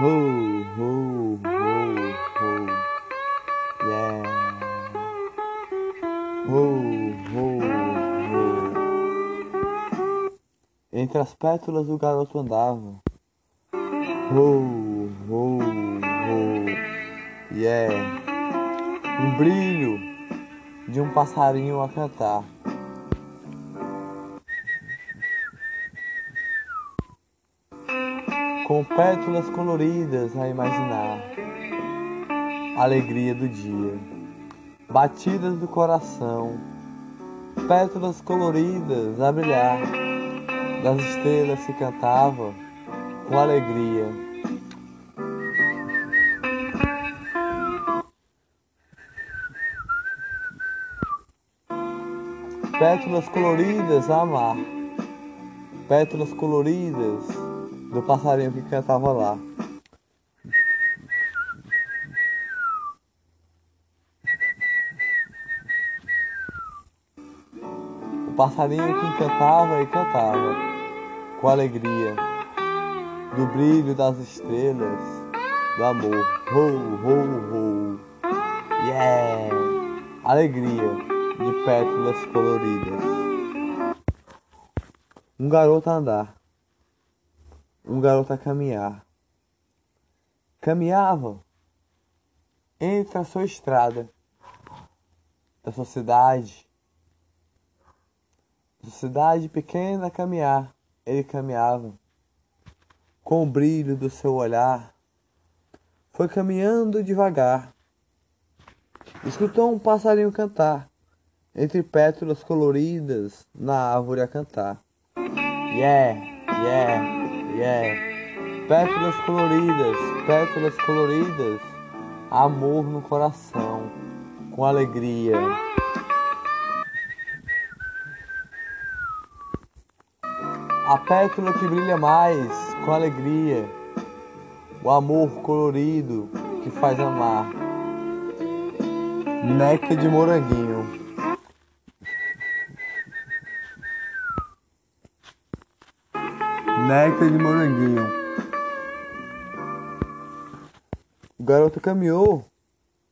Ho, ho, ho, ho. Yeah. Ho, ho, ho. Entre as pétalas o garoto andava. Ho, ho, ho. Yeah. Um brilho de um passarinho a cantar. Com pétalas coloridas a imaginar a alegria do dia, batidas do coração, pétalas coloridas a brilhar, das estrelas se cantava com alegria. Pétalas coloridas a amar, pétalas coloridas do passarinho que cantava lá. O passarinho que cantava e cantava com alegria do brilho das estrelas, do amor. Ho, ho, ho. Yeah! Alegria de pétalas coloridas. Um garoto a andar um garoto a caminhar. Caminhava entre a sua estrada, da sua cidade, da cidade pequena a caminhar. Ele caminhava com o brilho do seu olhar. Foi caminhando devagar. Escutou um passarinho cantar entre pétalas coloridas na árvore a cantar. Yeah, yeah. Yeah. Pétalas coloridas, pétalas coloridas, amor no coração, com alegria. A pétala que brilha mais, com alegria, o amor colorido que faz amar. Néctar de moranguinho. Néctar de moranguinho. O garoto caminhou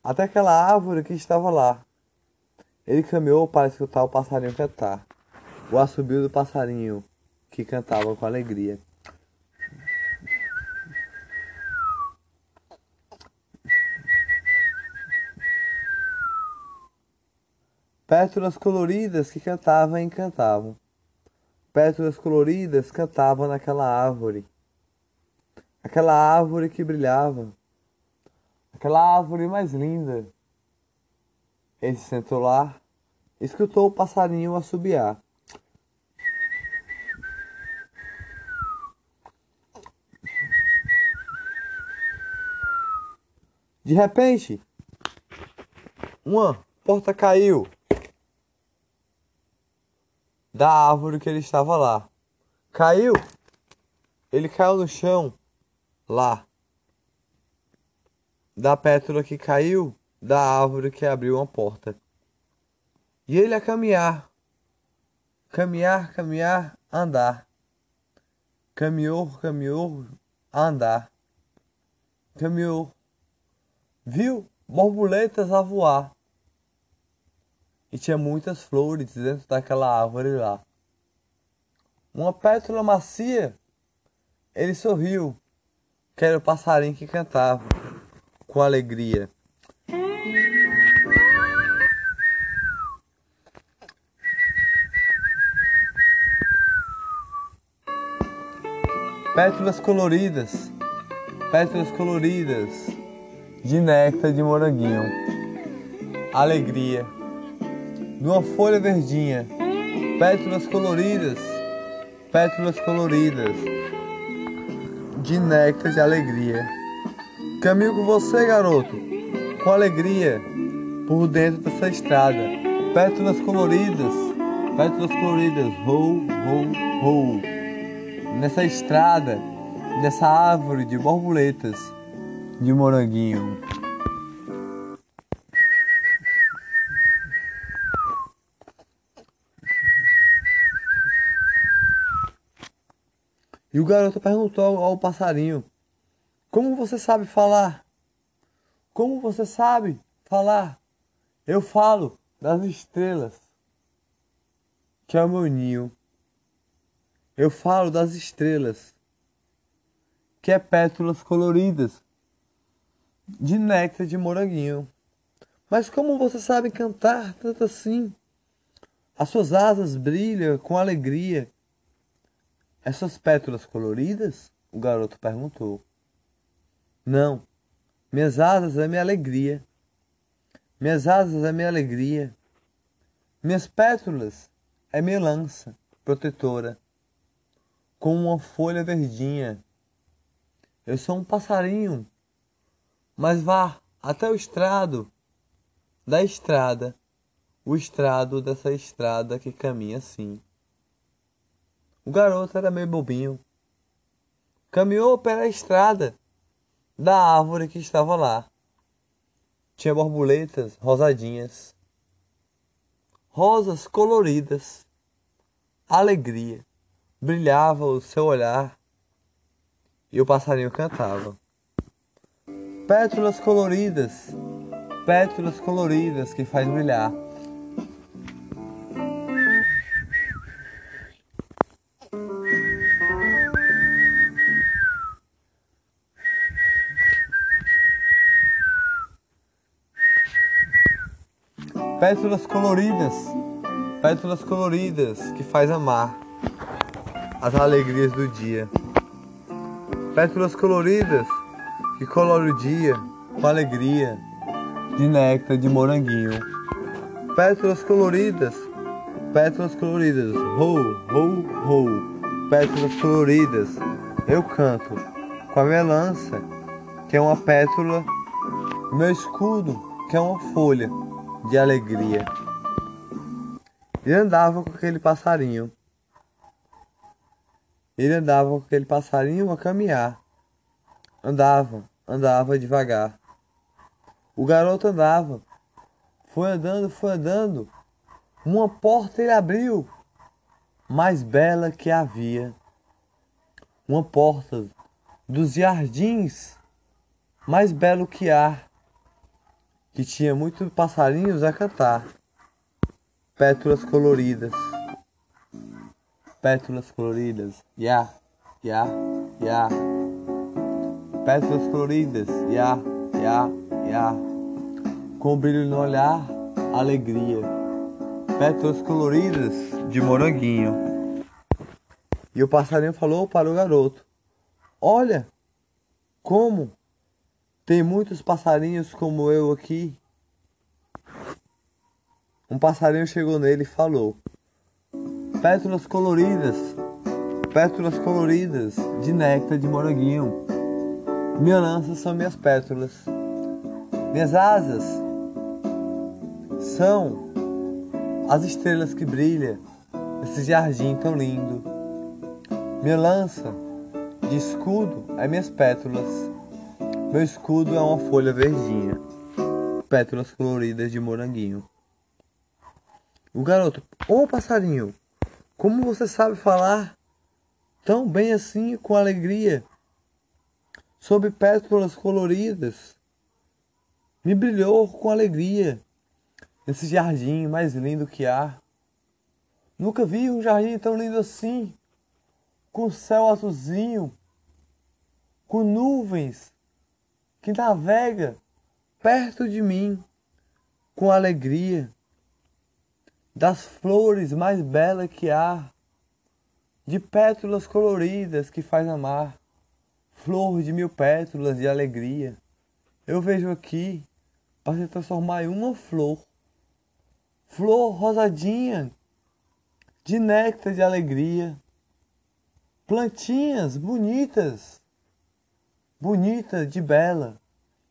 até aquela árvore que estava lá. Ele caminhou para escutar o passarinho cantar. O assobio do passarinho que cantava com alegria. Pétalas coloridas que cantavam e encantavam. Pétalas coloridas cantavam naquela árvore. Aquela árvore que brilhava. Aquela árvore mais linda. Ele se sentou lá, escutou o passarinho assobiar. De repente, uma porta caiu da árvore que ele estava lá. Caiu. Ele caiu no chão lá. Da pétala que caiu da árvore que abriu uma porta. E ele a caminhar. Caminhar, caminhar, andar. Caminhou, caminhou, andar. Caminhou. Viu borboletas a voar e tinha muitas flores dentro daquela árvore lá. Uma pétala macia, ele sorriu, que era o passarinho que cantava com alegria. Pétalas coloridas, pétalas coloridas de néctar de moranguinho. Alegria de uma folha verdinha, pétalas coloridas, pétalas coloridas, de néctar de alegria. Caminho com você, garoto, com alegria, por dentro dessa estrada. Pétalas coloridas, pétalas coloridas, ho, ho, ho. Nessa estrada, nessa árvore de borboletas, de moranguinho. E o garoto perguntou ao, ao passarinho Como você sabe falar? Como você sabe falar? Eu falo das estrelas, que é o meu ninho. Eu falo das estrelas, que é pétalas coloridas de néctar de moranguinho. Mas como você sabe cantar tanto assim? As suas asas brilham com alegria. Essas pétalas coloridas? O garoto perguntou. Não, minhas asas é minha alegria. Minhas asas é minha alegria. Minhas pétalas é minha lança protetora, com uma folha verdinha. Eu sou um passarinho, mas vá até o estrado da estrada, o estrado dessa estrada que caminha assim. O garoto era meio bobinho. Caminhou pela estrada da árvore que estava lá. Tinha borboletas rosadinhas, rosas coloridas, alegria, brilhava o seu olhar e o passarinho cantava. Pétalas coloridas, pétalas coloridas que faz brilhar. Pétalas coloridas, pétalas coloridas que faz amar as alegrias do dia. Pétalas coloridas que colore o dia com alegria de néctar de moranguinho. Pétalas coloridas, pétalas coloridas, ho, ho, ho. Pétalas coloridas, eu canto com a minha lança, que é uma pétala, meu escudo, que é uma folha de alegria. Ele andava com aquele passarinho. Ele andava com aquele passarinho a caminhar. Andava, andava devagar. O garoto andava. Foi andando, foi andando. Uma porta ele abriu, mais bela que havia. Uma porta dos jardins, mais belo que há que tinha muitos passarinhos a cantar. Pétalas coloridas. Pétalas coloridas. Ya, ya, ya. Pétalas coloridas. Ya, ya, ya. Com brilho no olhar, alegria. Pétalas coloridas de moranguinho. E o passarinho falou para o garoto: Olha como tem muitos passarinhos como eu aqui. Um passarinho chegou nele e falou: Pétalas coloridas, pétalas coloridas de néctar de moranguinho. Minha lança são minhas pétalas. Minhas asas são as estrelas que brilham nesse jardim tão lindo. Minha lança de escudo é minhas pétalas. Meu escudo é uma folha verdinha, pétalas coloridas de moranguinho. O garoto, ô oh, passarinho, como você sabe falar tão bem assim com alegria sobre pétalas coloridas? Me brilhou com alegria esse jardim mais lindo que há. Nunca vi um jardim tão lindo assim, com céu azulzinho, com nuvens que navega perto de mim com alegria das flores mais belas que há, de pétalas coloridas que faz amar, flor de mil pétalas de alegria. Eu vejo aqui para se transformar em uma flor, flor rosadinha, de néctar de alegria, plantinhas bonitas bonita de bela,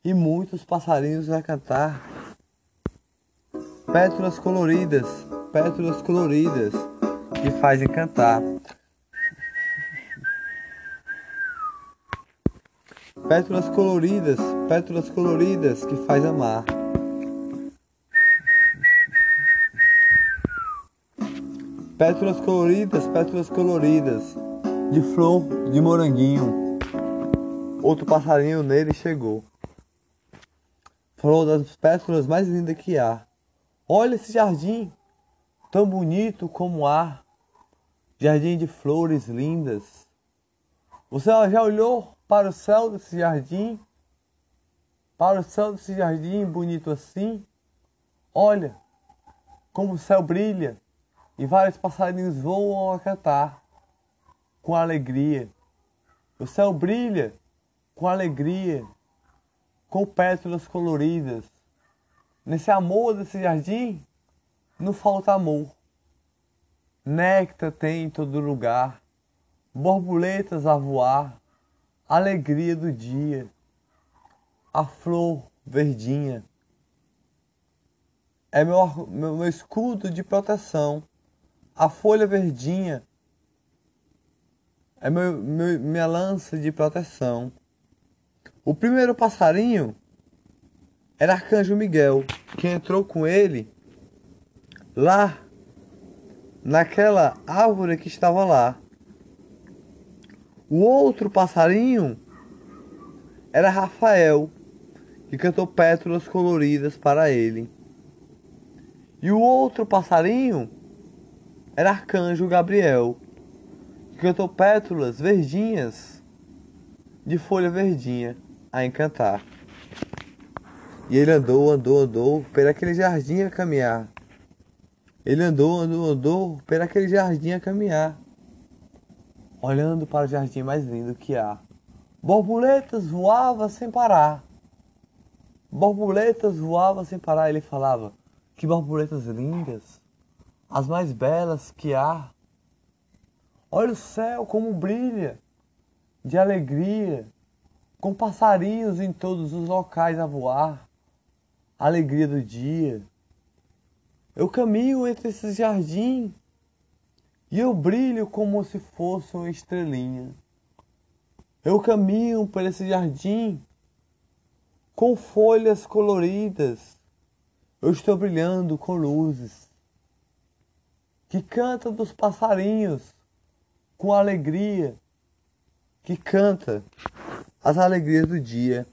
e muitos passarinhos a cantar. Pétalas coloridas, pétalas coloridas, que fazem cantar. Pétalas coloridas, pétalas coloridas, que faz amar. Pétalas coloridas, pétalas coloridas, de flor de moranguinho Outro passarinho nele chegou. Falou das pétalas mais lindas que há. Olha esse jardim, tão bonito como há. Jardim de flores lindas. Você já olhou para o céu desse jardim? Para o céu desse jardim bonito assim? Olha como o céu brilha e vários passarinhos voam a cantar com alegria. O céu brilha com alegria, com pétalas coloridas. Nesse amor desse jardim não falta amor. Néctar tem em todo lugar, borboletas a voar, alegria do dia, a flor verdinha. É meu, meu, meu escudo de proteção, a folha verdinha é meu, meu, minha lança de proteção. O primeiro passarinho era Arcanjo Miguel, que entrou com ele lá naquela árvore que estava lá. O outro passarinho era Rafael, que cantou pétalas coloridas para ele. E o outro passarinho era Arcanjo Gabriel, que cantou pétalas verdinhas de folha verdinha a encantar. E ele andou, andou, andou por aquele jardim a caminhar. Ele andou, andou, andou por aquele jardim a caminhar, olhando para o jardim mais lindo que há. Borboletas voavam sem parar. Borboletas voavam sem parar. Ele falava: Que borboletas lindas, as mais belas que há. Olha o céu como brilha de alegria com passarinhos em todos os locais a voar, alegria do dia. Eu caminho entre esse jardim e eu brilho como se fosse uma estrelinha. Eu caminho por esse jardim com folhas coloridas. Eu estou brilhando com luzes que canta dos passarinhos com alegria, que canta as alegrias do dia.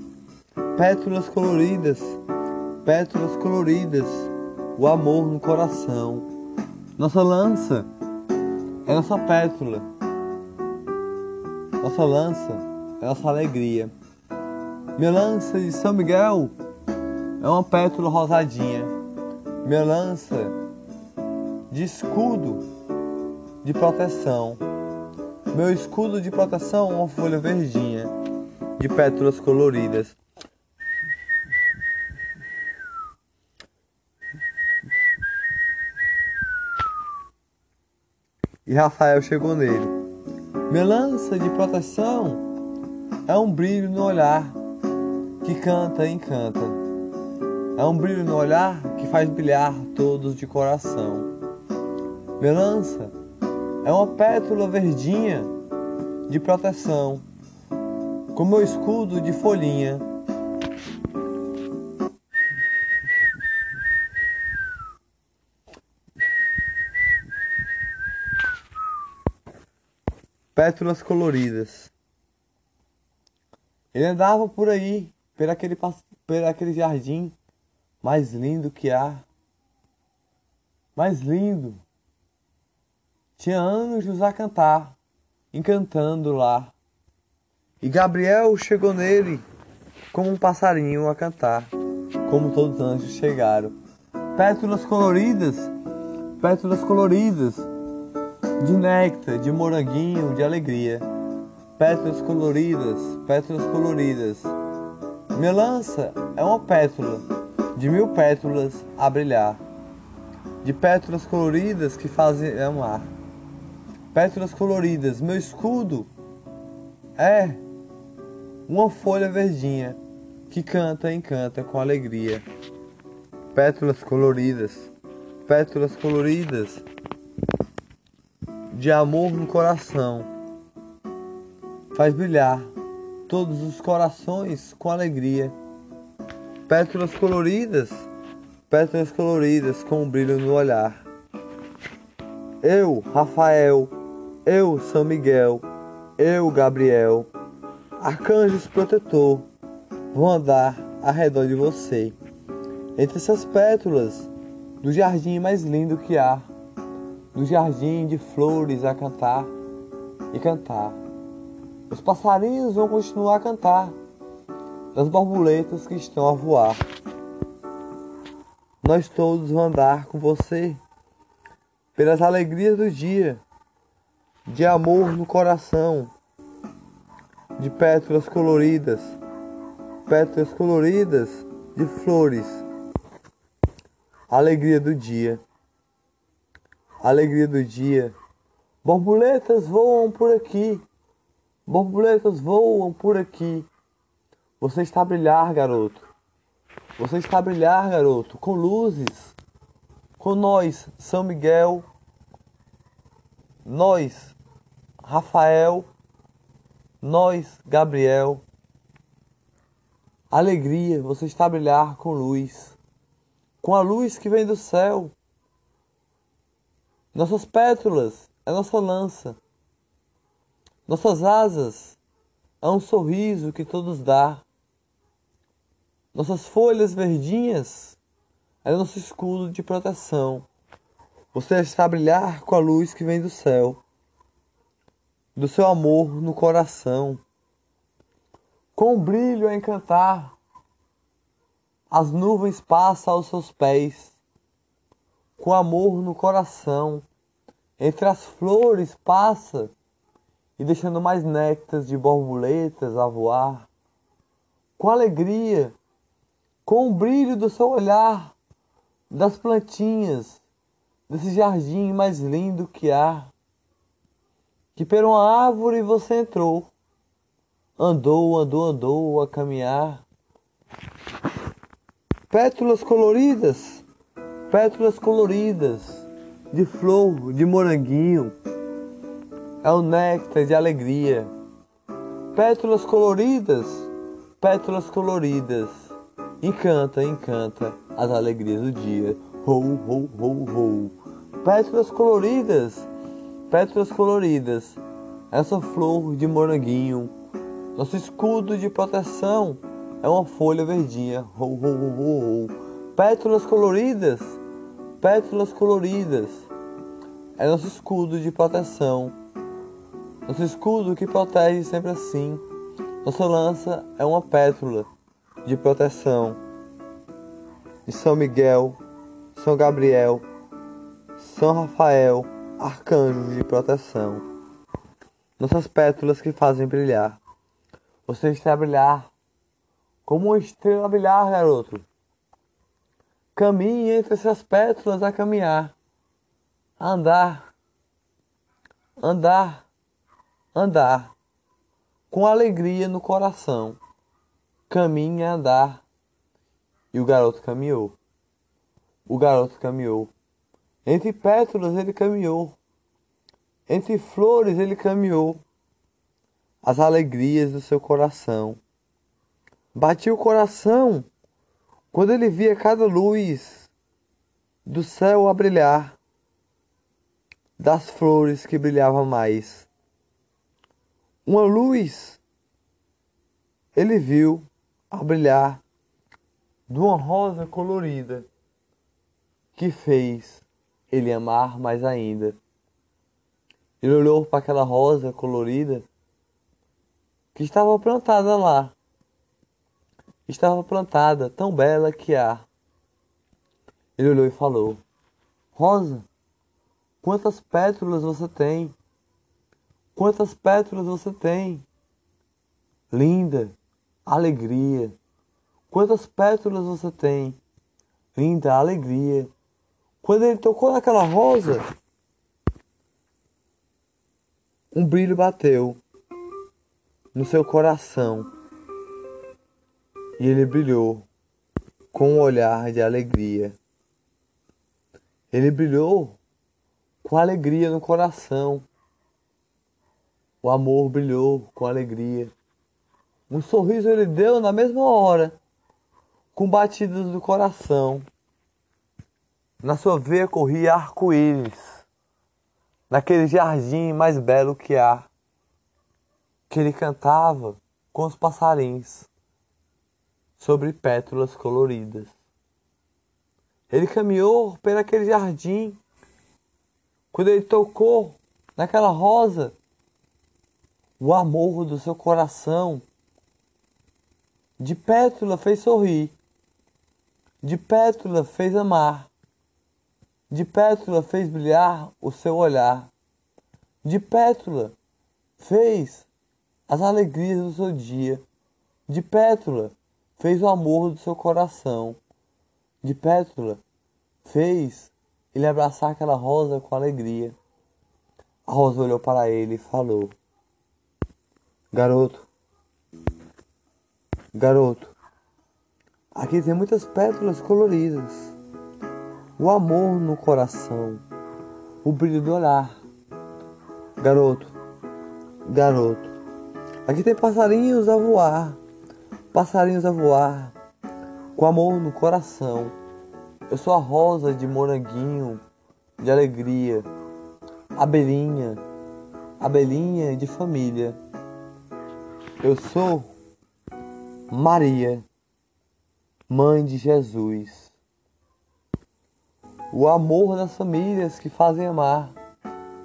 Pétalas coloridas, pétalas coloridas, o amor no coração. Nossa lança é nossa pétala. Nossa lança é nossa alegria. Minha lança de São Miguel é uma pétala rosadinha. Minha lança de escudo de proteção. Meu escudo de proteção é uma folha verdinha de pétalas coloridas. E Rafael chegou nele. Minha lança de proteção é um brilho no olhar que canta e encanta. É um brilho no olhar que faz brilhar todos de coração. Minha lança é uma pétala verdinha de proteção com meu escudo de folhinha. Pétalas coloridas. Ele andava por aí, por aquele, por aquele jardim mais lindo que há. Mais lindo. Tinha anjos a cantar, encantando lá. E Gabriel chegou nele como um passarinho a cantar, como todos os anjos chegaram. Pétalas coloridas, pétalas coloridas, de néctar, de moranguinho, de alegria. Pétalas coloridas, pétalas coloridas. Minha lança é uma pétala, de mil pétalas a brilhar. De pétalas coloridas que fazem amar. Pétalas coloridas, meu escudo é uma folha verdinha que canta e encanta com alegria. Pétalas coloridas, pétalas coloridas de amor no coração. Faz brilhar todos os corações com alegria. Pétalas coloridas, pétalas coloridas com um brilho no olhar. Eu, Rafael, eu, São Miguel, eu, Gabriel Arcanjos protetor vão andar ao redor de você, entre essas pétalas do jardim mais lindo que há, do jardim de flores a cantar e cantar. Os passarinhos vão continuar a cantar, das borboletas que estão a voar. Nós todos vamos andar com você pelas alegrias do dia, de amor no coração, de pétalas coloridas, pétalas coloridas de flores. Alegria do dia, alegria do dia. Borboletas voam por aqui, borboletas voam por aqui. Você está a brilhar, garoto. Você está a brilhar, garoto, com luzes. Com nós, São Miguel. Nós, Rafael. Nós, Gabriel. Alegria, você está a brilhar com luz. Com a luz que vem do céu. Nossas pétalas é nossa lança. Nossas asas é um sorriso que todos dá. Nossas folhas verdinhas é nosso escudo de proteção. Você está a brilhar com a luz que vem do céu, do seu amor no coração, com o brilho a encantar. As nuvens passam aos seus pés, com amor no coração, entre as flores passa e deixando mais néctares de borboletas a voar. Com alegria com o brilho do seu olhar, das plantinhas, desse jardim mais lindo que há. Que por uma árvore você entrou, andou, andou, andou a caminhar. Pétalas coloridas, pétalas coloridas, de flor, de moranguinho, é o néctar de alegria. Pétalas coloridas, pétalas coloridas Encanta, encanta as alegrias do dia. Ho, ho, ho, ho. Pétalas coloridas, pétalas coloridas. Essa flor de moranguinho. Nosso escudo de proteção é uma folha verdinha. Ho. Pétalas coloridas, pétalas coloridas. É nosso escudo de proteção. Nosso escudo que protege sempre assim. Nossa lança é uma pétala de proteção de São Miguel, São Gabriel, São Rafael, arcanjos de proteção. Nossas pétalas que fazem brilhar. Você está a brilhar como uma estrela a brilhar, garoto. Caminhe entre essas pétalas a caminhar, a andar, andar, andar, com alegria no coração caminhe a andar. E o garoto caminhou. O garoto caminhou. Entre pétalas ele caminhou. Entre flores ele caminhou. As alegrias do seu coração. Batia o coração quando ele via cada luz do céu a brilhar, das flores que brilhavam mais. Uma luz ele viu a brilhar de uma rosa colorida que fez ele amar mais ainda. Ele olhou para aquela rosa colorida que estava plantada lá. Estava plantada, tão bela que há. Ele olhou e falou: Rosa, quantas pétalas você tem? Quantas pétalas você tem? Linda, alegria. Quantas pétalas você tem? Linda alegria. Quando ele tocou naquela rosa, um brilho bateu no seu coração e ele brilhou com um olhar de alegria. Ele brilhou com alegria no coração. O amor brilhou com alegria. Um sorriso ele deu na mesma hora, com batidas do coração. Na sua veia corria arco-íris, naquele jardim mais belo que há, que ele cantava com os passarinhos sobre pétalas coloridas. Ele caminhou por aquele jardim. Quando ele tocou naquela rosa, o amor do seu coração de pétula fez sorrir, de pétula fez amar, de pétula fez brilhar o seu olhar, de pétula fez as alegrias do seu dia. De pétula fez o amor do seu coração. De pétula fez ele abraçar aquela rosa com alegria. A rosa olhou para ele e falou: Garoto, garoto, aqui tem muitas pétalas coloridas. O amor no coração, o brilho do olhar. Garoto, garoto, Aqui tem passarinhos a voar, passarinhos a voar, com amor no coração. Eu sou a rosa de moranguinho, de alegria, abelhinha, abelhinha de família. Eu sou Maria, mãe de Jesus. O amor das famílias que fazem amar,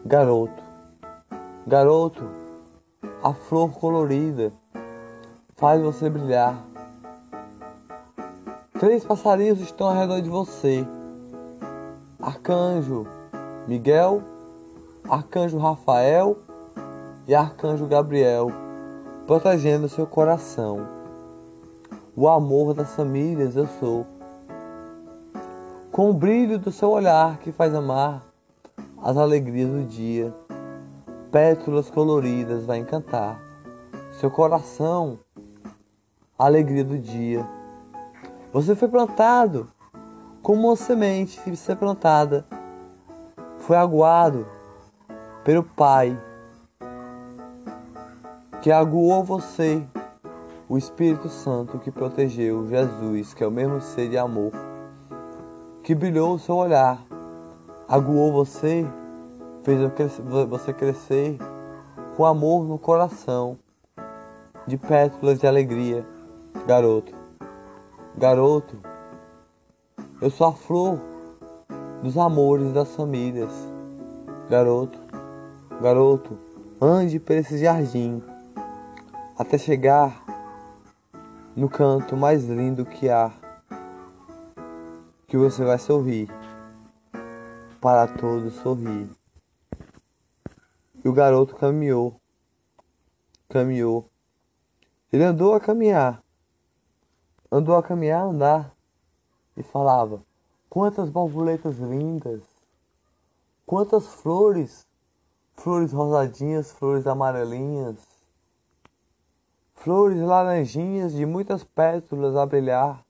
garoto, garoto a flor colorida faz você brilhar. Três passarinhos estão ao redor de você: Arcanjo Miguel, Arcanjo Rafael e Arcanjo Gabriel, protegendo seu coração. O amor das famílias eu sou. Com o brilho do seu olhar que faz amar as alegrias do dia pétalas coloridas vai encantar seu coração, a alegria do dia. Você foi plantado como uma semente que ser plantada. Foi aguado pelo Pai, que aguou você, o Espírito Santo que protegeu Jesus, que é o mesmo ser de amor, que brilhou o seu olhar, aguou você fez você crescer com amor no coração, de pétalas de alegria. Garoto, garoto, eu sou a flor dos amores das famílias. Garoto, garoto, ande por esse jardim até chegar no canto mais lindo que há, que você vai sorrir, para todos sorrir. E o garoto caminhou, caminhou. Ele andou a caminhar, andou a caminhar, andar, e falava: Quantas borboletas lindas, quantas flores, flores rosadinhas, flores amarelinhas, flores laranjinhas de muitas pétalas a brilhar,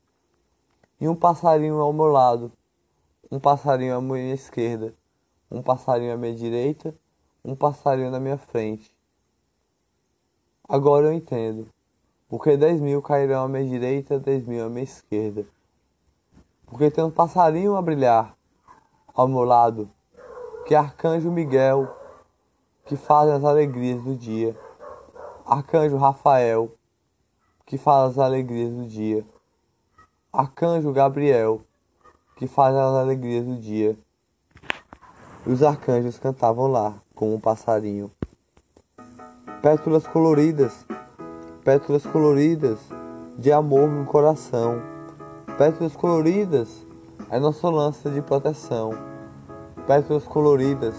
e um passarinho ao meu lado, um passarinho à minha esquerda, um passarinho à minha direita um passarinho na minha frente. Agora eu entendo. Porque dez mil cairão à minha direita, dez mil à minha esquerda. Porque tem um passarinho a brilhar ao meu lado, que é Arcanjo Miguel, que faz as alegrias do dia. Arcanjo Rafael, que faz as alegrias do dia. Arcanjo Gabriel, que faz as alegrias do dia. Os arcanjos cantavam lá como um passarinho. Pétalas coloridas, pétalas coloridas de amor no coração. Pétalas coloridas é nossa lança de proteção. Pétalas coloridas,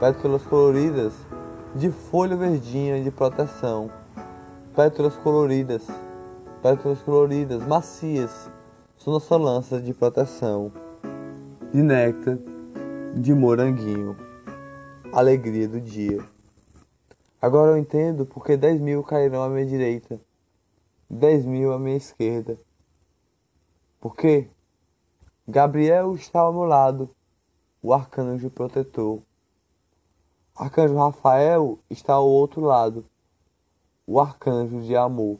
pétalas coloridas de folha verdinha de proteção. Pétalas coloridas, pétalas coloridas, macias, são nossa lança de proteção. De néctar, de moranguinho alegria do dia. Agora eu entendo porque dez mil cairão à minha direita, dez mil à minha esquerda. Porque Gabriel está ao meu lado, o arcanjo protetor. Arcanjo Rafael está ao outro lado, o arcanjo de amor.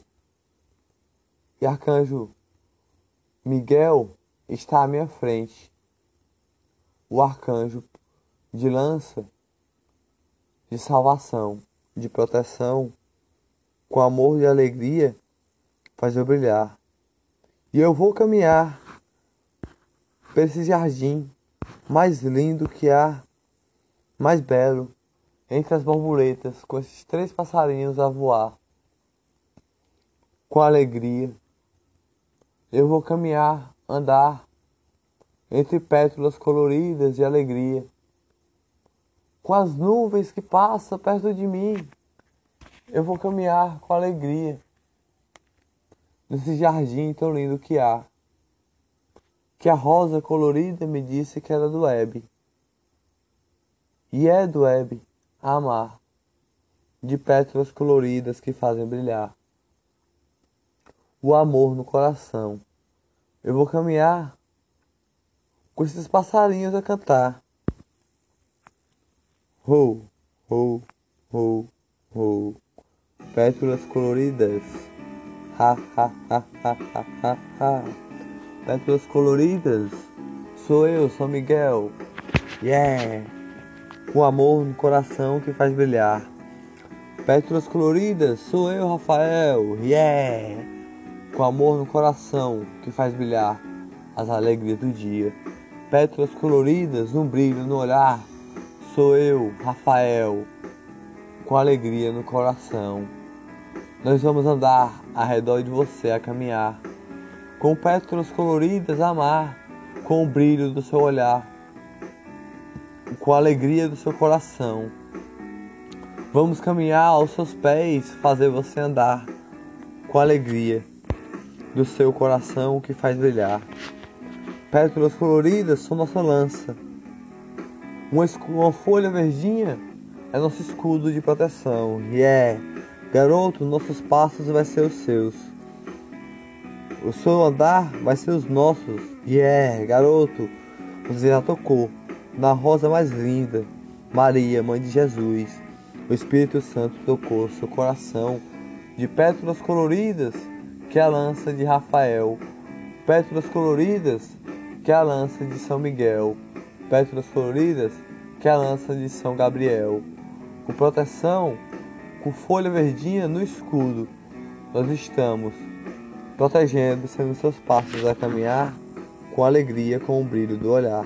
E arcanjo Miguel está à minha frente, o arcanjo de lança de salvação, de proteção, com amor e alegria faz eu brilhar. E eu vou caminhar por esse jardim mais lindo que há, mais belo, entre as borboletas, com esses três passarinhos a voar. Com alegria, eu vou caminhar, andar, entre pétalas coloridas de alegria, com as nuvens que passam perto de mim, eu vou caminhar com alegria nesse jardim tão lindo que há. Que a rosa colorida me disse que era do Hebe. E é do Hebe amar, de pétalas coloridas que fazem brilhar. O amor no coração. Eu vou caminhar com esses passarinhos a cantar. Ho, ho, ho, ho pétalas coloridas. Ha, ha, ha, ha, ha, ha. Pétalas coloridas. Sou eu, São Miguel. Yeah! Com amor no coração que faz brilhar. Pétalas coloridas. Sou eu, Rafael. Yeah! Com amor no coração que faz brilhar as alegrias do dia. Pétalas coloridas, um brilho no olhar. Sou eu, Rafael, com alegria no coração. Nós vamos andar ao redor de você a caminhar, com pétalas coloridas a amar, com o brilho do seu olhar, com a alegria do seu coração. Vamos caminhar aos seus pés, fazer você andar com alegria do seu coração que faz brilhar. Pétalas coloridas são nossa lança. Uma, uma folha verdinha é nosso escudo de proteção. Yeah! Garoto, nossos passos vai ser os seus. O seu andar vai ser os nossos. Yeah, garoto, você já tocou na rosa mais linda, Maria, mãe de Jesus. O Espírito Santo tocou seu coração de pétalas coloridas que é a lança de Rafael, pétalas coloridas que é a lança de São Miguel, pétalas coloridas que é a lança de São Gabriel. Com proteção com folha verdinha no escudo, nós estamos protegendo, sendo seus passos a caminhar com alegria, com o brilho do olhar.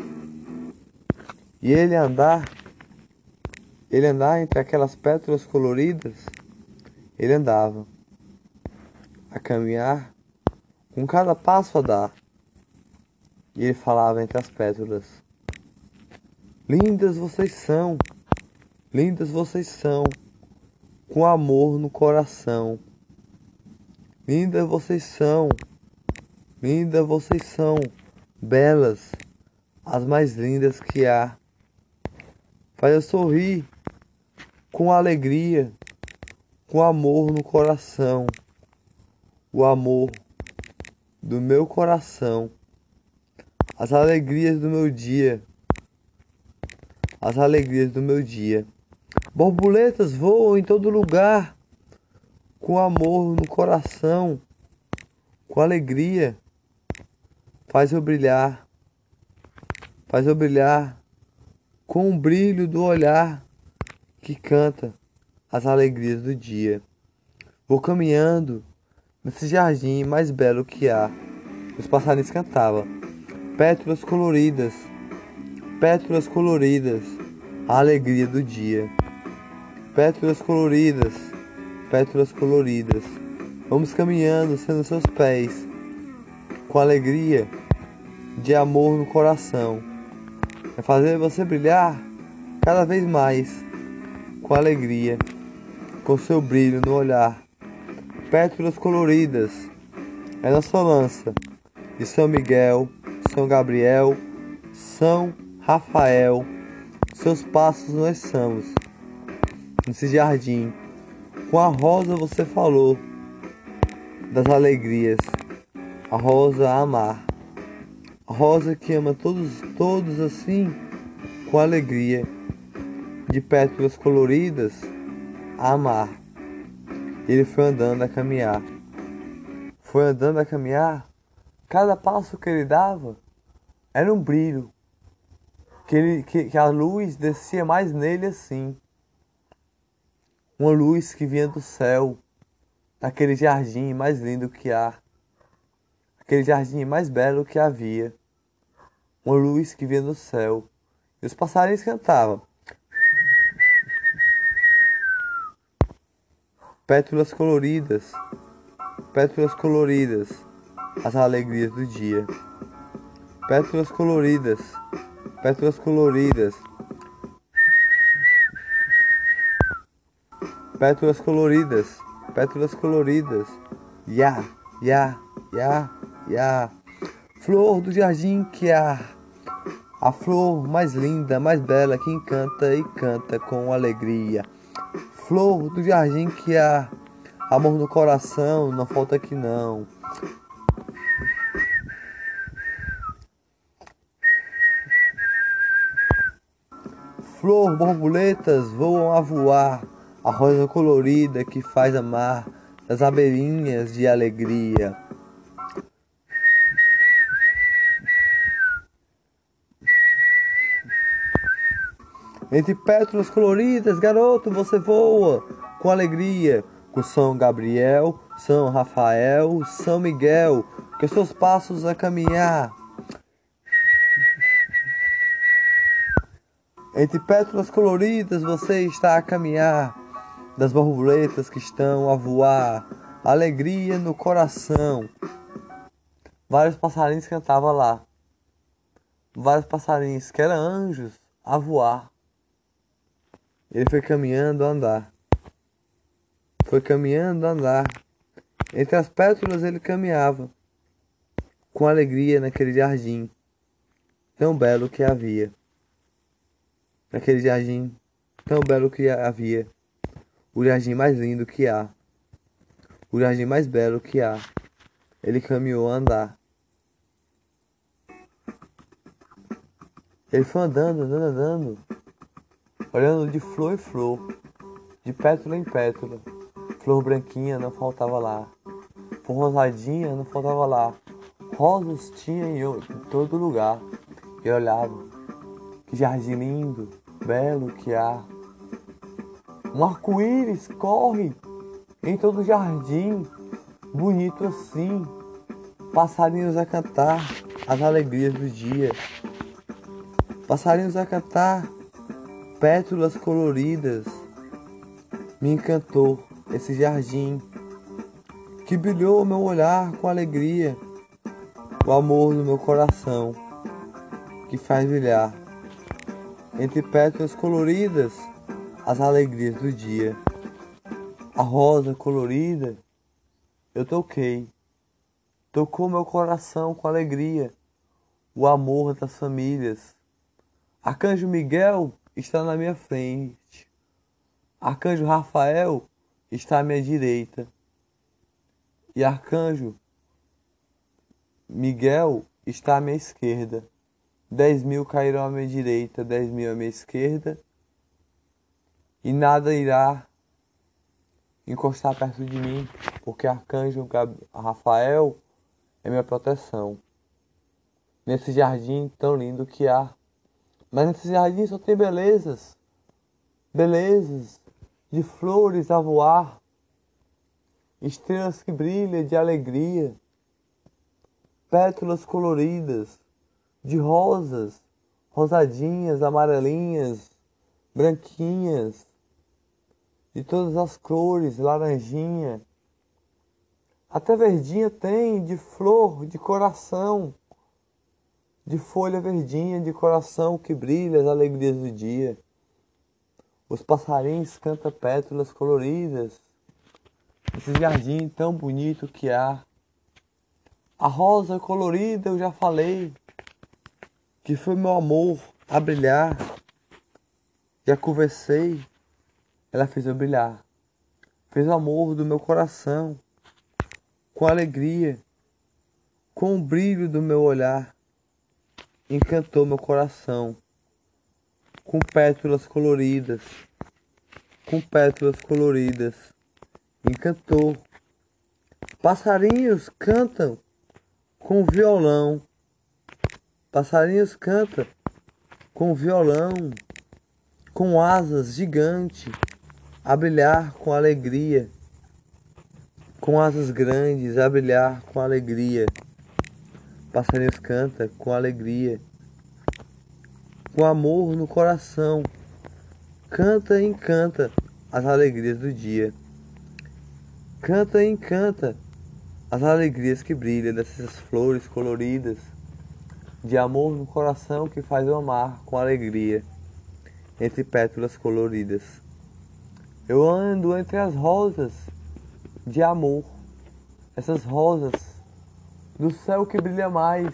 E ele andar, ele andar entre aquelas pétalas coloridas, ele andava a caminhar com cada passo a dar. E ele falava entre as pétalas: Lindas vocês são, lindas vocês são com amor no coração. Lindas vocês são, lindas vocês são, belas, as mais lindas que há. Faz eu sorrir com alegria, com amor no coração, o amor do meu coração, as alegrias do meu dia, as alegrias do meu dia. Borboletas voam em todo lugar, com amor no coração, com alegria. Faz eu brilhar, faz eu brilhar com o brilho do olhar que canta as alegrias do dia. Vou caminhando nesse jardim mais belo que há. Os passarinhos cantavam, pétalas coloridas, pétalas coloridas, a alegria do dia. Pétalas coloridas, pétalas coloridas. Vamos caminhando sendo seus pés, com alegria de amor no coração. É fazer você brilhar cada vez mais, com alegria, com seu brilho no olhar. Pétalas coloridas é nossa lança de São Miguel, São Gabriel, São Rafael. Seus passos nós somos nesse jardim. Com a rosa você falou das alegrias. A rosa a amar. A rosa que ama todos, todos assim, com alegria. De pétalas coloridas a amar. Ele foi andando a caminhar. Foi andando a caminhar. Cada passo que ele dava era um brilho. Que, ele, que, que a luz descia mais nele assim uma luz que vinha do céu, naquele jardim mais lindo que há, aquele jardim mais belo que havia, uma luz que vinha do céu, e os passarinhos cantavam. Pétalas coloridas, pétalas coloridas, as alegrias do dia. Pétalas coloridas, pétalas coloridas. Pétalas coloridas, pétalas coloridas. Ya, ya, ya, ya. Flor do jardim que há. A flor mais linda, mais bela que encanta e canta com alegria. Flor do jardim que há. Amor no coração, não falta aqui não. Flor, borboletas voam a voar, a rosa colorida que faz amar das abelhinhas de alegria. Entre pétalas coloridas, garoto, você voa com alegria, com São Gabriel, São Rafael, São Miguel, que seus passos a caminhar. Entre pétalas coloridas você está a caminhar, das borboletas que estão a voar, alegria no coração. Vários passarinhos cantavam lá. Vários passarinhos que eram anjos a voar. Ele foi caminhando a andar. Foi caminhando a andar. Entre as pétalas ele caminhava, com alegria naquele jardim tão belo que havia naquele jardim tão belo que havia, o jardim mais lindo que há, o jardim mais belo que há. Ele caminhou a andar. Ele foi andando, andando, andando, olhando de flor em flor, de pétala em pétala. Flor branquinha não faltava lá, flor rosadinha não faltava lá. Rosas tinha em todo lugar. E olhava, que jardim lindo, belo que há. Um arco-íris corre em todo o jardim, bonito assim. Passarinhos a cantar as alegrias do dia. Passarinhos a cantar pétalas coloridas. Me encantou esse jardim que brilhou meu olhar com alegria, o amor no meu coração que faz brilhar entre pétalas coloridas, as alegrias do dia. A rosa colorida, eu toquei, tocou meu coração com alegria, o amor das famílias. Arcanjo Miguel está na minha frente, Arcanjo Rafael está à minha direita, e Arcanjo Miguel está à minha esquerda. Dez mil cairão à minha direita, dez mil à minha esquerda, e nada irá encostar perto de mim, porque Arcanjo Rafael é minha proteção. Nesse jardim tão lindo que há. Mas nesse jardim só tem belezas, belezas de flores a voar, estrelas que brilham de alegria, pétalas coloridas, de rosas, rosadinhas, amarelinhas, branquinhas, de todas as cores, laranjinha. Até verdinha tem, de flor, de coração, de folha verdinha, de coração que brilha as alegrias do dia. Os passarinhos cantam pétalas coloridas, esse jardim tão bonito que há. A rosa colorida eu já falei, que foi meu amor a brilhar. Já conversei, ela fez eu brilhar. Fez o amor do meu coração, com alegria, com o brilho do meu olhar. Encantou meu coração, com pétalas coloridas, com pétalas coloridas. Encantou. Passarinhos cantam com violão Passarinhos canta com violão, com asas gigante, a brilhar com alegria. com asas grandes a brilhar com alegria. Passarinhos canta com alegria, com amor no coração. Canta e encanta as alegrias do dia. Canta e encanta as alegrias que brilham dessas flores coloridas, de amor no coração que faz eu amar com alegria, entre pétalas coloridas. Eu ando entre as rosas de amor, essas rosas do céu que brilha mais.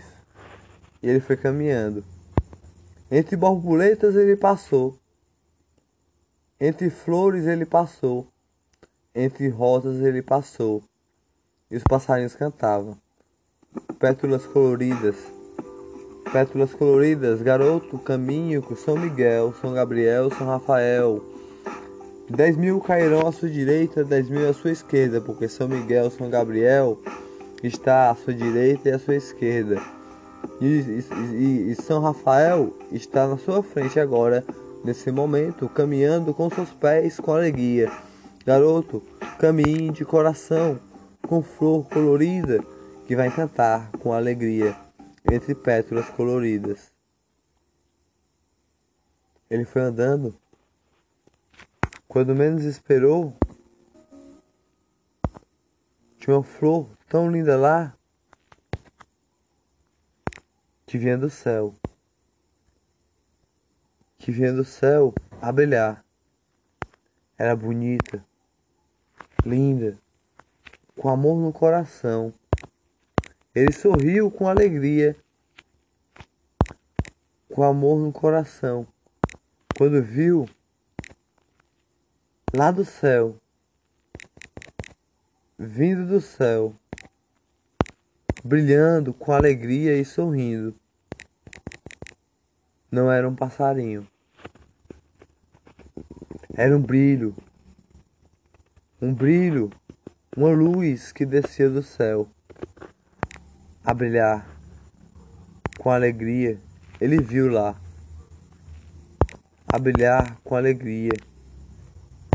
E ele foi caminhando. Entre borboletas ele passou, entre flores ele passou, entre rosas ele passou, e os passarinhos cantavam. Pétalas coloridas, pétalas coloridas, garoto, caminho com São Miguel, São Gabriel, São Rafael. Dez mil cairão à sua direita, dez mil à sua esquerda, porque São Miguel, São Gabriel está à sua direita e à sua esquerda. E, e, e, São Rafael está na sua frente agora, nesse momento, caminhando com seus pés com alegria. Garoto, caminhe de coração, com flor colorida, que vai cantar com alegria, entre pétalas coloridas. Ele foi andando quando menos esperou, tinha uma flor tão linda lá que vinha do céu, que vinha do céu a brilhar. Era bonita, linda, com amor no coração. Ele sorriu com alegria, com amor no coração, quando viu lá do céu, vindo do céu, brilhando com alegria e sorrindo. Não era um passarinho, era um brilho, um brilho, uma luz que descia do céu. A brilhar com alegria. Ele viu lá. A brilhar com alegria.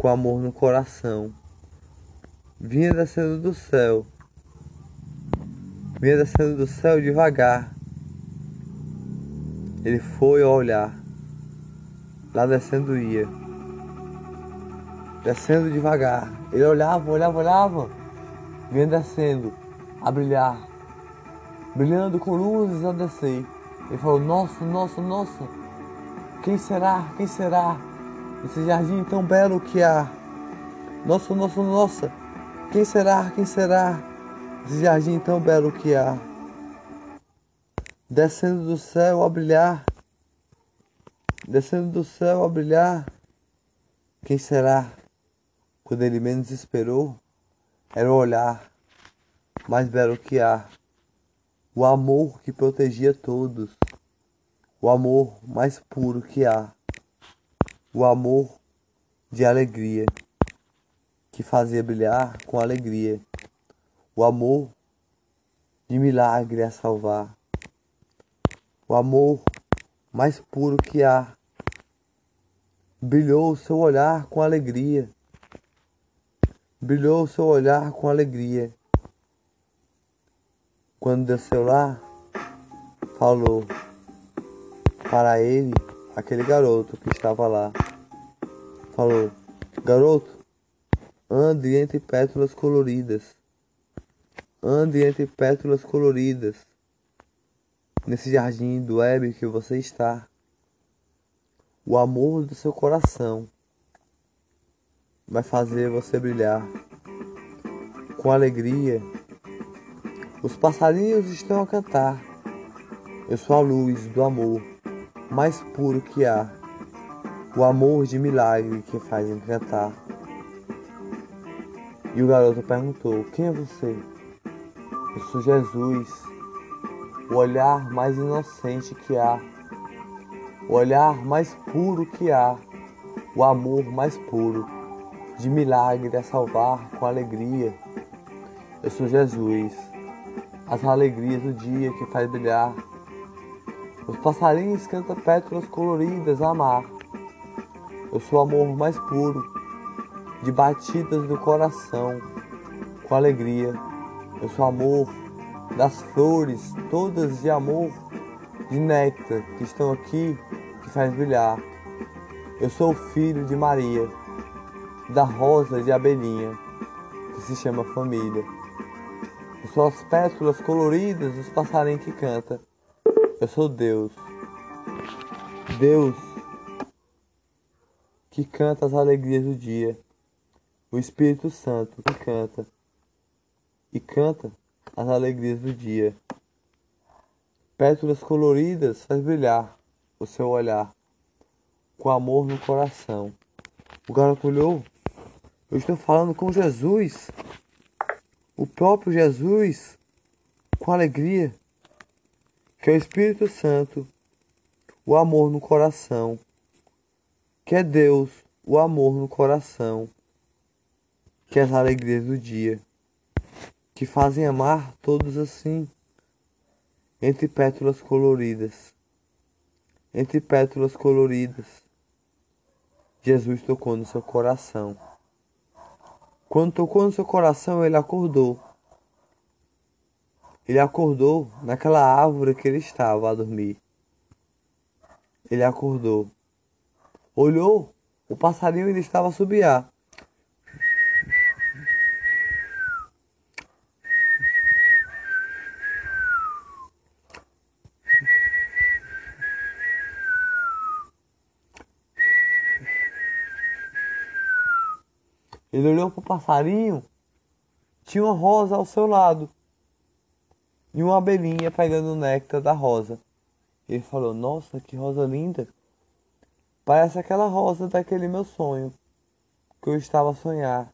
Com amor no coração. Vinha descendo do céu, vinha descendo do céu devagar. Ele foi a olhar, lá descendo ia, descendo devagar. Ele olhava, olhava, olhava, vinha descendo a brilhar, brilhando com luzes a descer. Ele falou: Nossa, nossa, nossa, quem será? Quem será? Esse jardim tão belo que há. Nossa, nossa, nossa. Quem será? Quem será? Esse jardim tão belo que há. Descendo do céu a brilhar. Descendo do céu a brilhar. Quem será? Quando ele menos esperou, era o olhar mais belo que há. O amor que protegia todos. O amor mais puro que há o amor de alegria, que fazia brilhar com alegria, o amor de milagre a salvar, o amor mais puro que há. Brilhou o seu olhar com alegria, brilhou o seu olhar com alegria. Quando desceu lá, falou para ele aquele garoto que estava lá. Falou: Garoto, ande entre pétalas coloridas. Ande entre pétalas coloridas. Nesse jardim do web que você está. O amor do seu coração vai fazer você brilhar com alegria. Os passarinhos estão a cantar. Eu sou a luz do amor mais puro que há, o amor de milagre que faz encantar. E o garoto perguntou: Quem é você? Eu sou Jesus, o olhar mais inocente que há, o olhar mais puro que há, o amor mais puro, de milagre a salvar com alegria. Eu sou Jesus, as alegrias do dia que faz brilhar os passarinhos cantam pétalas coloridas a mar. Eu sou o amor mais puro, de batidas do coração. com alegria. Eu sou amor das flores, todas de amor, de néctar que estão aqui, que faz brilhar. Eu sou o filho de Maria, da rosa de abelhinha, que se chama família. Eu sou as pétalas coloridas dos passarinhos que canta. Eu sou Deus. Deus que canta as alegrias do dia. O Espírito Santo que canta e canta as alegrias do dia. Pétalas coloridas faz brilhar o seu olhar com amor no coração. O garoto olhou. Eu estou falando com Jesus, o próprio Jesus, com alegria, que é o Espírito Santo, o amor no coração, que é Deus, o amor no coração, que é as alegrias do dia que fazem amar todos assim, entre pétalas coloridas. Entre pétalas coloridas, Jesus tocou no seu coração. Quando tocou no seu coração, ele acordou. Ele acordou naquela árvore que ele estava a dormir. Ele acordou. Olhou, o passarinho ainda estava a subiar. Para o passarinho, tinha uma rosa ao seu lado e uma abelhinha pegando o néctar da rosa. Ele falou: Nossa, que rosa linda! Parece aquela rosa daquele meu sonho que eu estava a sonhar.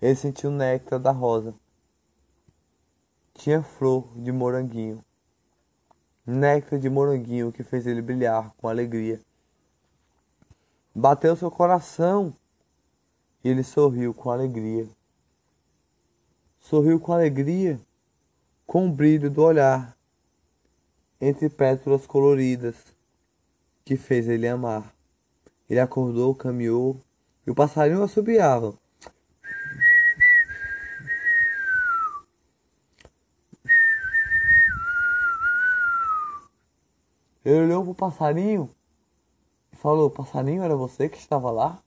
Ele sentiu o néctar da rosa. Tinha flor de moranguinho. Néctar de moranguinho que fez ele brilhar com alegria. Bateu seu coração e ele sorriu com alegria. Sorriu com alegria, com o brilho do olhar, entre pétalas coloridas, que fez ele amar. Ele acordou, caminhou, e o passarinho assobiava. Ele olhou para o passarinho e falou: Passarinho, era você que estava lá?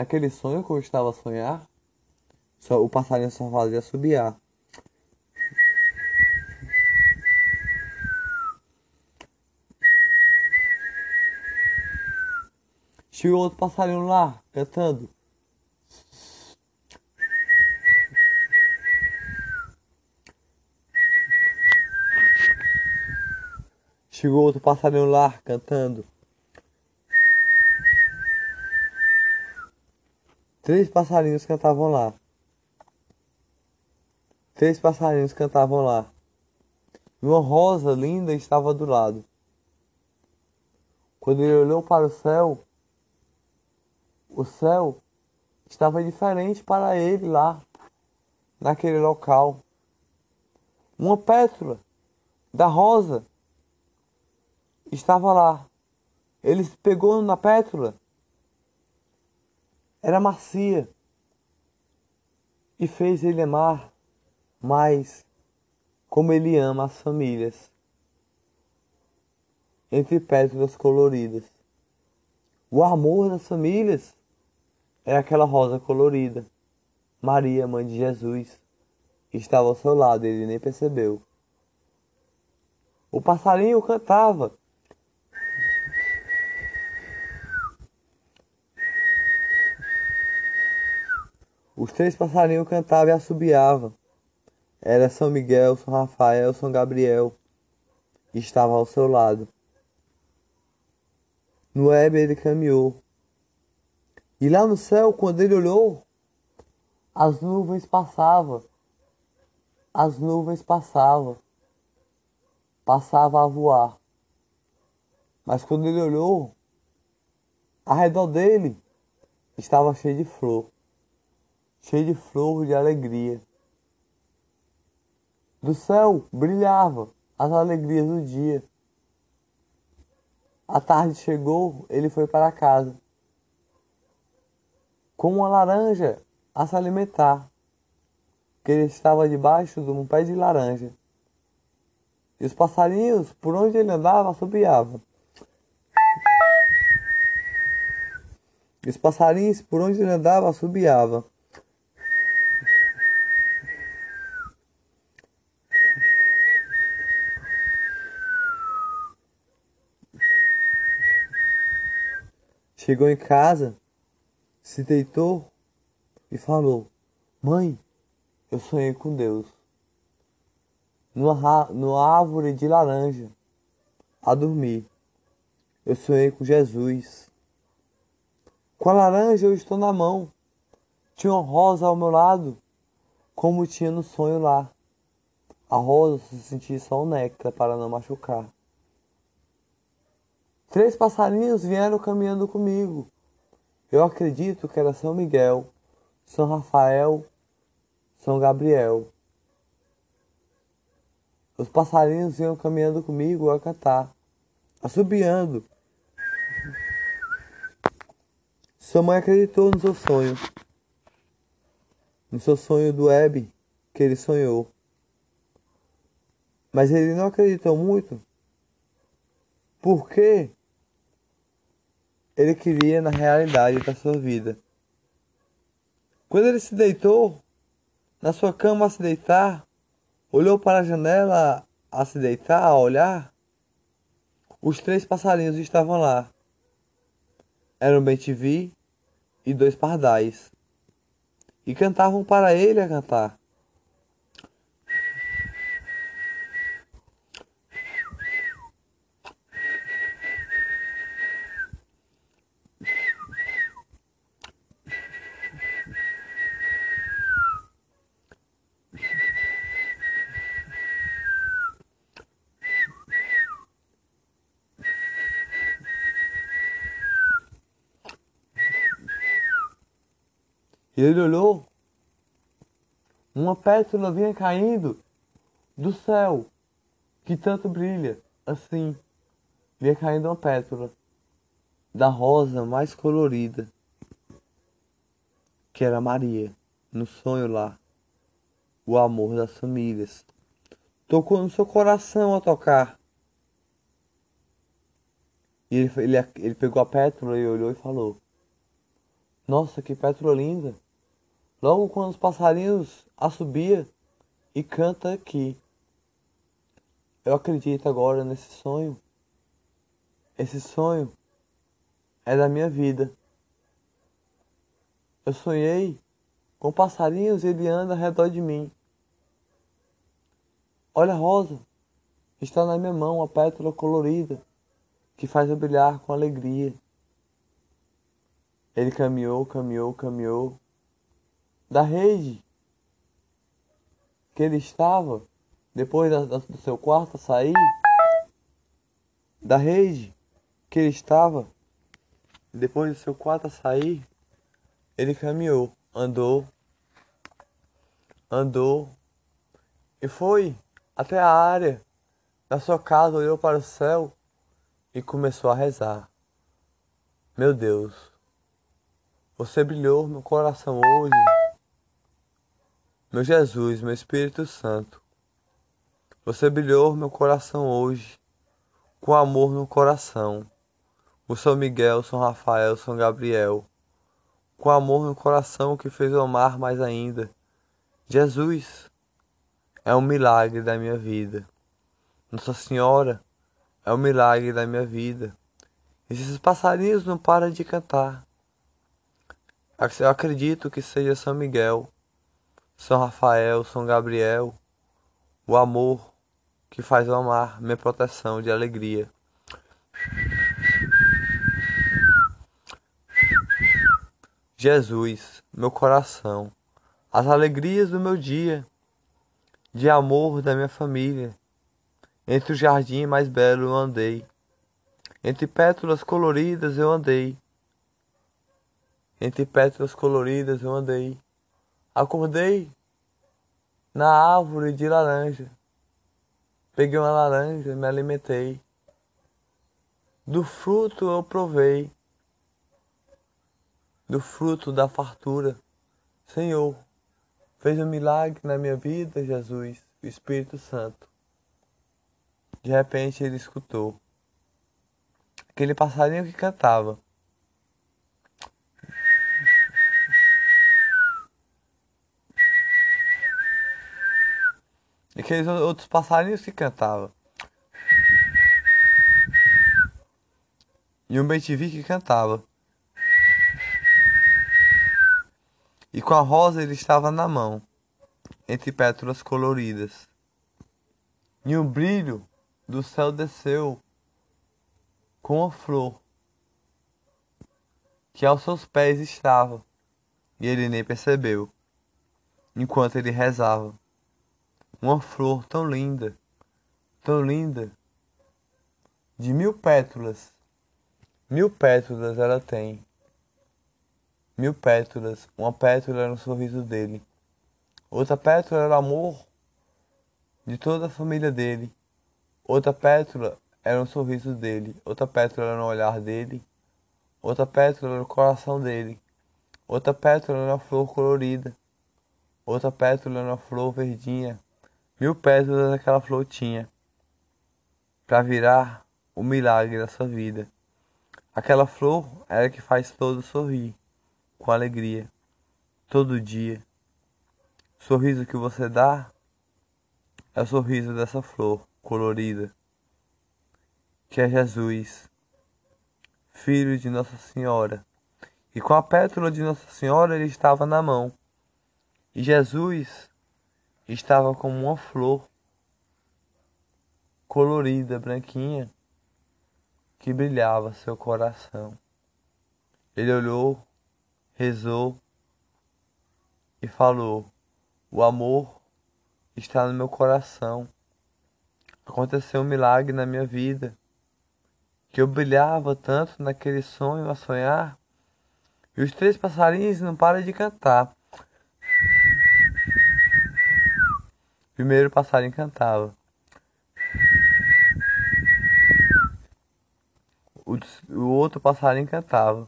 Naquele sonho que eu estava a sonhar, só, o passarinho só fazia subiar. Tinha outro passarinho lá, cantando. Chegou outro passarinho lá, cantando. Três passarinhos cantavam lá. Três passarinhos cantavam lá. E uma rosa linda estava do lado. Quando ele olhou para o céu, o céu estava diferente para ele lá, naquele local. Uma pétala da rosa estava lá. Ele pegou na pétala era macia e fez ele amar mais como ele ama as famílias entre pétalas coloridas. O amor das famílias era aquela rosa colorida. Maria, mãe de Jesus, estava ao seu lado, ele nem percebeu. O passarinho cantava Os três passarinhos cantavam e assobiavam. Era São Miguel, São Rafael, São Gabriel. Estava ao seu lado. No Éber ele caminhou. E lá no céu, quando ele olhou, as nuvens passavam. As nuvens passavam. Passava a voar. Mas quando ele olhou, ao redor dele estava cheio de flor cheio de flor de alegria. Do céu brilhava as alegrias do dia. A tarde chegou, ele foi para casa. Com uma laranja a se alimentar. que ele estava debaixo de um pé de laranja. E os passarinhos, por onde ele andava, assobiavam. E os passarinhos, por onde ele andava, assobiavam. Chegou em casa, se deitou e falou: Mãe, eu sonhei com Deus. Numa árvore de laranja, a dormir. Eu sonhei com Jesus. Com a laranja eu estou na mão. Tinha uma rosa ao meu lado, como tinha no sonho lá. A rosa se sentia só o néctar para não machucar. Três passarinhos vieram caminhando comigo. Eu acredito que era São Miguel, São Rafael, São Gabriel. Os passarinhos iam caminhando comigo a cantar, assobiando. Sua mãe acreditou no seu sonho, no seu sonho do Hebe que ele sonhou. Mas ele não acreditou muito. Por quê? Ele queria na realidade da sua vida. Quando ele se deitou, na sua cama a se deitar, olhou para a janela a se deitar, a olhar, os três passarinhos estavam lá. Eram bem-te-vi e dois pardais. E cantavam para ele a cantar. E ele olhou. Uma pétala vinha caindo do céu, que tanto brilha, assim. Vinha caindo uma pétala da rosa mais colorida, que era Maria, no sonho lá, o amor das famílias. Tocou no seu coração a tocar. E ele, ele, ele pegou a pétala e olhou e falou: Nossa, que pétala linda! Logo quando os passarinhos assobia e canta aqui. Eu acredito agora nesse sonho. Esse sonho é da minha vida. Eu sonhei com passarinhos e ele anda ao redor de mim. Olha a rosa, está na minha mão a pétala colorida que faz eu brilhar com alegria. Ele caminhou, caminhou, caminhou da rede que ele estava depois da, da, do seu quarto sair da rede que ele estava depois do seu quarto sair ele caminhou andou andou e foi até a área da sua casa olhou para o céu e começou a rezar. Meu Deus você brilhou no coração hoje meu Jesus, meu Espírito Santo, você brilhou meu coração hoje, com amor no coração. O São Miguel, São Rafael, São Gabriel, com amor no coração que fez eu amar mais ainda. Jesus é um milagre da minha vida. Nossa Senhora é um milagre da minha vida. Esses passarinhos não param de cantar. Eu acredito que seja São Miguel são Rafael, São Gabriel, o amor que faz eu amar, minha proteção de alegria. Jesus, meu coração, as alegrias do meu dia, de amor da minha família. Entre o jardim mais belo eu andei, entre pétalas coloridas eu andei, entre pétalas coloridas eu andei. Acordei na árvore de laranja. Peguei uma laranja, me alimentei. Do fruto eu provei. Do fruto da fartura. Senhor, fez um milagre na minha vida, Jesus, o Espírito Santo. De repente ele escutou aquele passarinho que cantava. Aqueles outros passarinhos que cantavam. E um bem que cantava. E com a rosa ele estava na mão, entre pétalas coloridas. E um brilho do céu desceu com a flor que aos seus pés estava, e ele nem percebeu, enquanto ele rezava. Uma flor tão linda, tão linda, de mil pétalas, mil pétalas ela tem. Mil pétalas, uma pétala era o sorriso dele, outra pétala era o amor de toda a família dele, outra pétala era o sorriso dele, outra pétala era no olhar dele, outra pétala era o coração dele, outra pétala era uma flor colorida, outra pétala era uma flor verdinha, mil pétalas aquela flor tinha, para virar o milagre da sua vida. Aquela flor era que faz todo sorrir, com alegria, todo dia. O sorriso que você dá é o sorriso dessa flor colorida que é Jesus, filho de Nossa Senhora. E com a pétala de Nossa Senhora ele estava na mão. E Jesus estava como uma flor colorida, branquinha, que brilhava seu coração. Ele olhou, rezou e falou: O amor está no meu coração. Aconteceu um milagre na minha vida que eu brilhava tanto naquele sonho a sonhar, e os três passarinhos não param de cantar. Primeiro passarinho cantava. O, o outro passarinho cantava.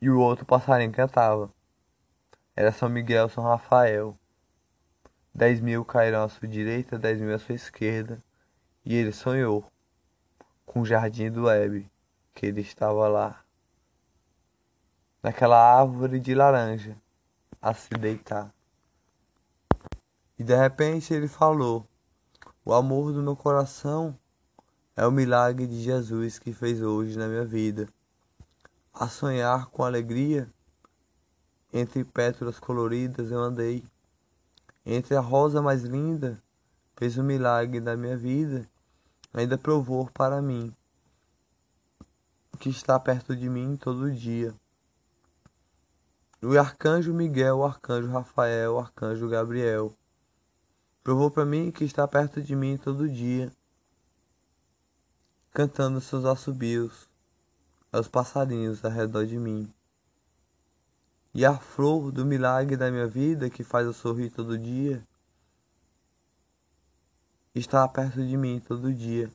E o outro passarinho cantava. Era São Miguel, São Rafael. Dez mil cairão à sua direita, dez mil à sua esquerda. E ele sonhou com o jardim do Hebe, que ele estava lá, naquela árvore de laranja, a se deitar. E de repente ele falou: O amor do meu coração é o milagre de Jesus que fez hoje na minha vida. A sonhar com alegria, entre pétalas coloridas eu andei entre a rosa mais linda, fez o milagre da minha vida, ainda provou para mim, que está perto de mim todo dia. O arcanjo Miguel, o arcanjo Rafael, o arcanjo Gabriel, provou para mim que está perto de mim todo dia, cantando seus assobios aos passarinhos ao redor de mim. E a flor do milagre da minha vida que faz eu sorrir todo dia está perto de mim todo dia.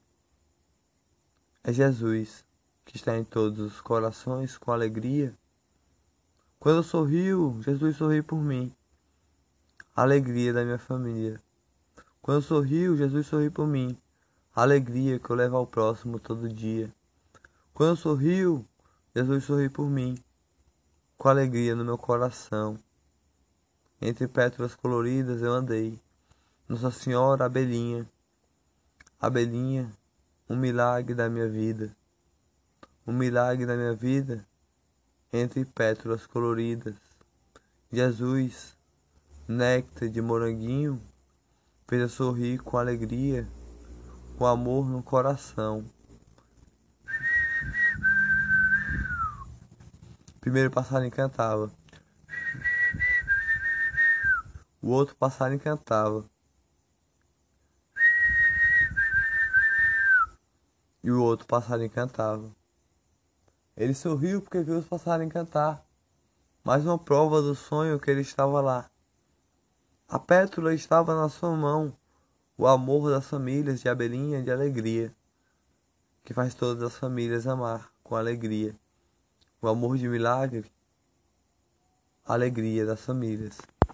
É Jesus que está em todos os corações com alegria. Quando eu sorrio, Jesus sorri por mim. Alegria da minha família. Quando eu sorrio, Jesus sorri por mim. Alegria que eu levo ao próximo todo dia. Quando eu sorrio, Jesus sorri por mim com alegria no meu coração. Entre pétalas coloridas eu andei. Nossa Senhora Abelhinha, Abelhinha, um milagre da minha vida. Um milagre da minha vida entre pétalas coloridas. Jesus, néctar de moranguinho, fez eu sorrir com alegria, com amor no coração. primeiro passarinho cantava. O outro passarinho cantava. E o outro passarinho cantava. Ele sorriu porque viu os passarinhos cantar. Mais uma prova do sonho que ele estava lá. A pétula estava na sua mão, o amor das famílias de abelhinha de alegria, que faz todas as famílias amar com alegria. O amor de milagre, alegria das famílias.